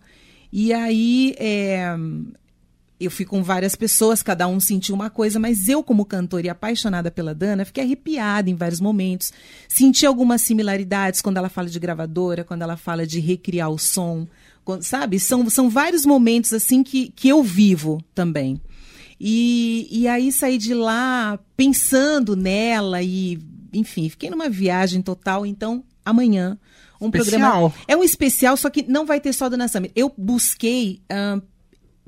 Speaker 4: e aí é, eu fui com várias pessoas, cada um sentiu uma coisa, mas eu, como cantora e apaixonada pela Dana, fiquei arrepiada em vários momentos. Senti algumas similaridades quando ela fala de gravadora, quando ela fala de recriar o som. quando- sabe? São, são vários momentos assim que, que eu vivo também. E, e aí saí de lá pensando nela e, enfim, fiquei numa viagem total. Então, amanhã, um
Speaker 1: Especial.
Speaker 4: programa. É um especial, só que não vai ter só Dana Summer. Eu busquei ahn,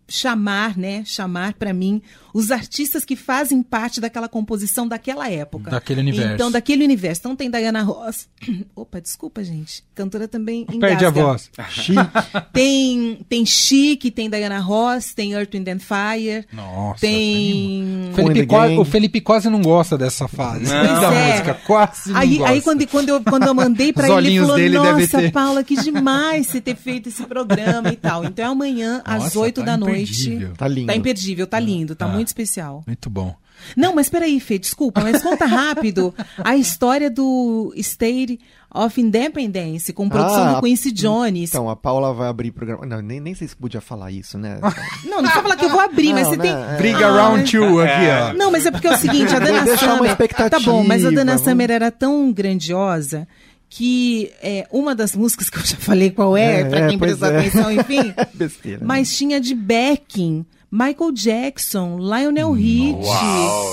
Speaker 4: chamar, né? Chamar para mim os artistas que fazem parte daquela composição daquela época.
Speaker 1: Daquele universo.
Speaker 4: Então, daquele universo. Então tem Diana Ross. Opa, desculpa, gente. Cantora também
Speaker 1: Perde a
Speaker 4: engasga.
Speaker 1: voz.
Speaker 4: Tem, tem Chic, tem Diana Ross, tem Earth, Wind and Fire.
Speaker 1: Nossa.
Speaker 4: tem.
Speaker 1: O Felipe, o Felipe quase não gosta dessa fase
Speaker 2: Não.
Speaker 1: da
Speaker 4: é.
Speaker 1: música. Quase não
Speaker 4: Aí,
Speaker 1: gosta.
Speaker 4: aí quando, quando, eu, quando eu mandei pra ele, ele falou:
Speaker 1: dele
Speaker 4: Nossa,
Speaker 1: ter-
Speaker 4: Paula, que demais você ter feito esse programa e tal. Então é amanhã, às
Speaker 1: Nossa,
Speaker 4: 8
Speaker 1: tá
Speaker 4: da noite.
Speaker 1: imperdível.
Speaker 3: Tá lindo.
Speaker 4: Tá imperdível, tá lindo, tá
Speaker 1: Ah.
Speaker 4: muito especial.
Speaker 1: Muito bom.
Speaker 4: Não, mas peraí, Fê, desculpa, mas conta rápido a história do State of Independence, com produção
Speaker 3: Ah,
Speaker 4: do Quincy Jones.
Speaker 3: Então, a Paula vai abrir programa. Não, nem, nem sei se podia falar isso, né?
Speaker 4: Não, não precisa falar que eu vou abrir, mas
Speaker 3: Não,
Speaker 4: você
Speaker 3: né,
Speaker 4: tem.
Speaker 3: é.
Speaker 1: Briga
Speaker 4: Ah,
Speaker 1: round
Speaker 4: mas-
Speaker 1: two aqui, ó.
Speaker 4: Não, mas é porque é o seguinte, a Dana
Speaker 3: Deixar uma
Speaker 4: Summer.
Speaker 3: expectativa,
Speaker 4: Tá bom, mas a Dana
Speaker 3: vamos-
Speaker 4: Summer era tão grandiosa que é, uma das músicas que eu já falei qual é,
Speaker 3: É,
Speaker 4: pra
Speaker 3: é,
Speaker 4: quem
Speaker 3: pois
Speaker 4: prestou
Speaker 3: é.
Speaker 4: atenção, enfim.
Speaker 3: Besteira. né?
Speaker 4: mas tinha de backing Michael Jackson, Lionel Rich,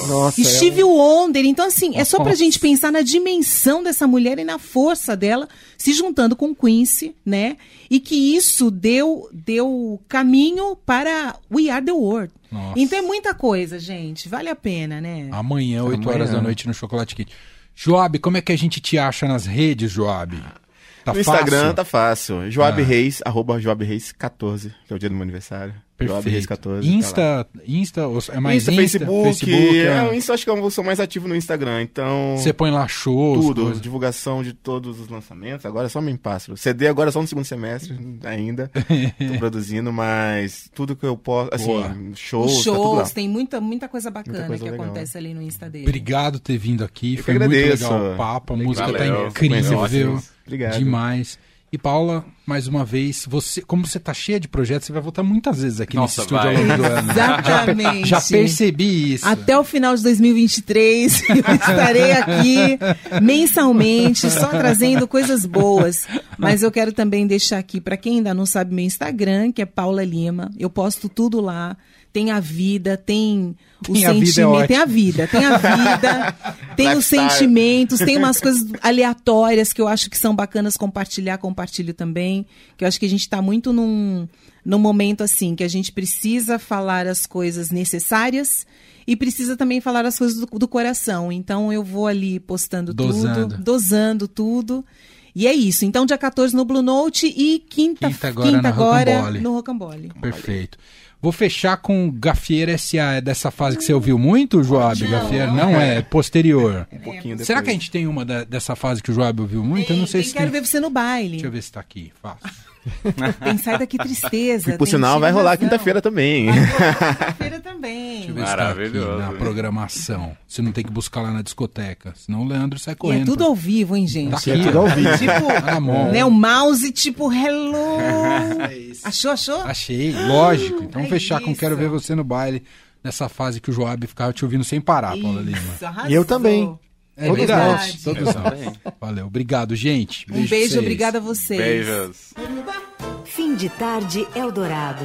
Speaker 3: Nossa, é
Speaker 4: Steve Wonder. Então, assim, é só pra gente pensar na dimensão dessa mulher e na força dela se juntando com Quincy, né? E que isso deu, deu caminho para We Are the World.
Speaker 1: Nossa.
Speaker 4: Então é muita coisa, gente. Vale a pena, né?
Speaker 1: Amanhã, 8
Speaker 3: Amanhã.
Speaker 1: horas da noite, no Chocolate Kit. Joab, como é que a gente te acha nas redes, Joab? Tá
Speaker 5: no Instagram
Speaker 1: fácil?
Speaker 5: tá fácil. Joab
Speaker 1: Ah.
Speaker 5: Reis, arroba Joab Reis 14, que é o dia do meu aniversário.
Speaker 1: Perfeito.
Speaker 5: 14. tá.
Speaker 1: Insta, Insta, é mais
Speaker 5: Insta,
Speaker 1: Insta,
Speaker 5: Facebook.
Speaker 1: Facebook,
Speaker 5: é,
Speaker 1: é.
Speaker 5: Insta acho que eu sou mais ativo no Instagram, então.
Speaker 1: Você põe lá shows,
Speaker 5: Tudo,
Speaker 1: coisas.
Speaker 5: divulgação de todos os lançamentos. Agora é só me pássaro. CD agora é só no segundo semestre ainda. Tô produzindo, mas tudo que eu posso. Assim,
Speaker 1: Boa.
Speaker 5: shows.
Speaker 4: Os
Speaker 5: tá tudo lá.
Speaker 4: shows, tem muita, muita coisa bacana
Speaker 5: Muita coisa
Speaker 4: que
Speaker 5: legal.
Speaker 4: acontece ali no Insta dele.
Speaker 1: Obrigado por ter vindo aqui.
Speaker 5: Eu
Speaker 1: Foi muito legal o papo. A música
Speaker 2: Valeu.
Speaker 1: tá incrível.
Speaker 5: Obrigado.
Speaker 1: Demais. E Paula, mais uma vez, você, como você tá cheia de projetos, você vai voltar muitas vezes aqui
Speaker 2: Nossa,
Speaker 1: nesse estúdio
Speaker 2: vai.
Speaker 1: ao longo do ano.
Speaker 4: Exatamente.
Speaker 1: Já percebi isso.
Speaker 4: Até o final de 2023, eu estarei aqui mensalmente, só trazendo coisas boas. Mas eu quero também deixar aqui, para quem ainda não sabe, meu Instagram, que é Paula Lima. Eu posto tudo lá. Tem a vida, tem o
Speaker 1: é
Speaker 4: sentimento.
Speaker 1: ótimo.
Speaker 4: tem a vida, tem a vida, tem os sentimentos, tem umas coisas aleatórias que eu acho que são bacanas compartilhar, compartilho também. Que eu acho que a gente está muito num, num momento assim, que a gente precisa falar as coisas necessárias e precisa também falar as coisas do, do coração. Então eu vou ali postando
Speaker 1: Dosando.
Speaker 4: tudo, dosando tudo. E é isso. Então, dia 14 no Blue Note e quinta,
Speaker 1: Quinta agora no
Speaker 4: agora
Speaker 1: Rocambole.
Speaker 4: no Rocambole.
Speaker 1: Perfeito. Vou fechar com Gafieira SA. É dessa fase que você ouviu muito, Joab? Gafieira? Não é, posterior.
Speaker 5: Um pouquinho depois.
Speaker 1: Será que a gente tem uma da- dessa fase que o Joab ouviu muito? Eu não sei
Speaker 4: Tem
Speaker 1: se
Speaker 4: Quero
Speaker 1: tem.
Speaker 4: ver você no baile.
Speaker 1: Deixa eu ver se tá aqui. Fácil.
Speaker 4: Tem Sai Daqui Tristeza.
Speaker 5: E por sinal, vai rolar quinta-feira também.
Speaker 4: Vai rolar quinta-feira também.
Speaker 1: Deixa eu ver tá aqui
Speaker 2: Maravilhoso.
Speaker 1: na programação. Você não tem que buscar lá na discoteca. Senão o Leandro sai
Speaker 4: E é
Speaker 1: correndo.
Speaker 4: tudo
Speaker 1: pra-
Speaker 4: ao vivo, hein, gente?
Speaker 1: Tá aqui,
Speaker 3: É tudo ao vivo.
Speaker 4: Tipo,
Speaker 1: Tá na mão.
Speaker 4: né, o mouse, tipo, hello. achou, achou?
Speaker 1: Achei, lógico. Então
Speaker 4: É
Speaker 1: fechar com
Speaker 4: isso.
Speaker 1: Quero Ver Você no Baile. Nessa fase que o Joab ficava te ouvindo sem parar, Paula Lima.
Speaker 4: Arrasou.
Speaker 3: E eu também.
Speaker 1: É
Speaker 3: Todos
Speaker 1: verdade.
Speaker 4: nós.
Speaker 1: Todos nós. Valeu. Obrigado, gente.
Speaker 4: Um
Speaker 1: pra
Speaker 4: beijo, obrigada a vocês.
Speaker 2: Beijos.
Speaker 6: Fim de tarde Eldorado.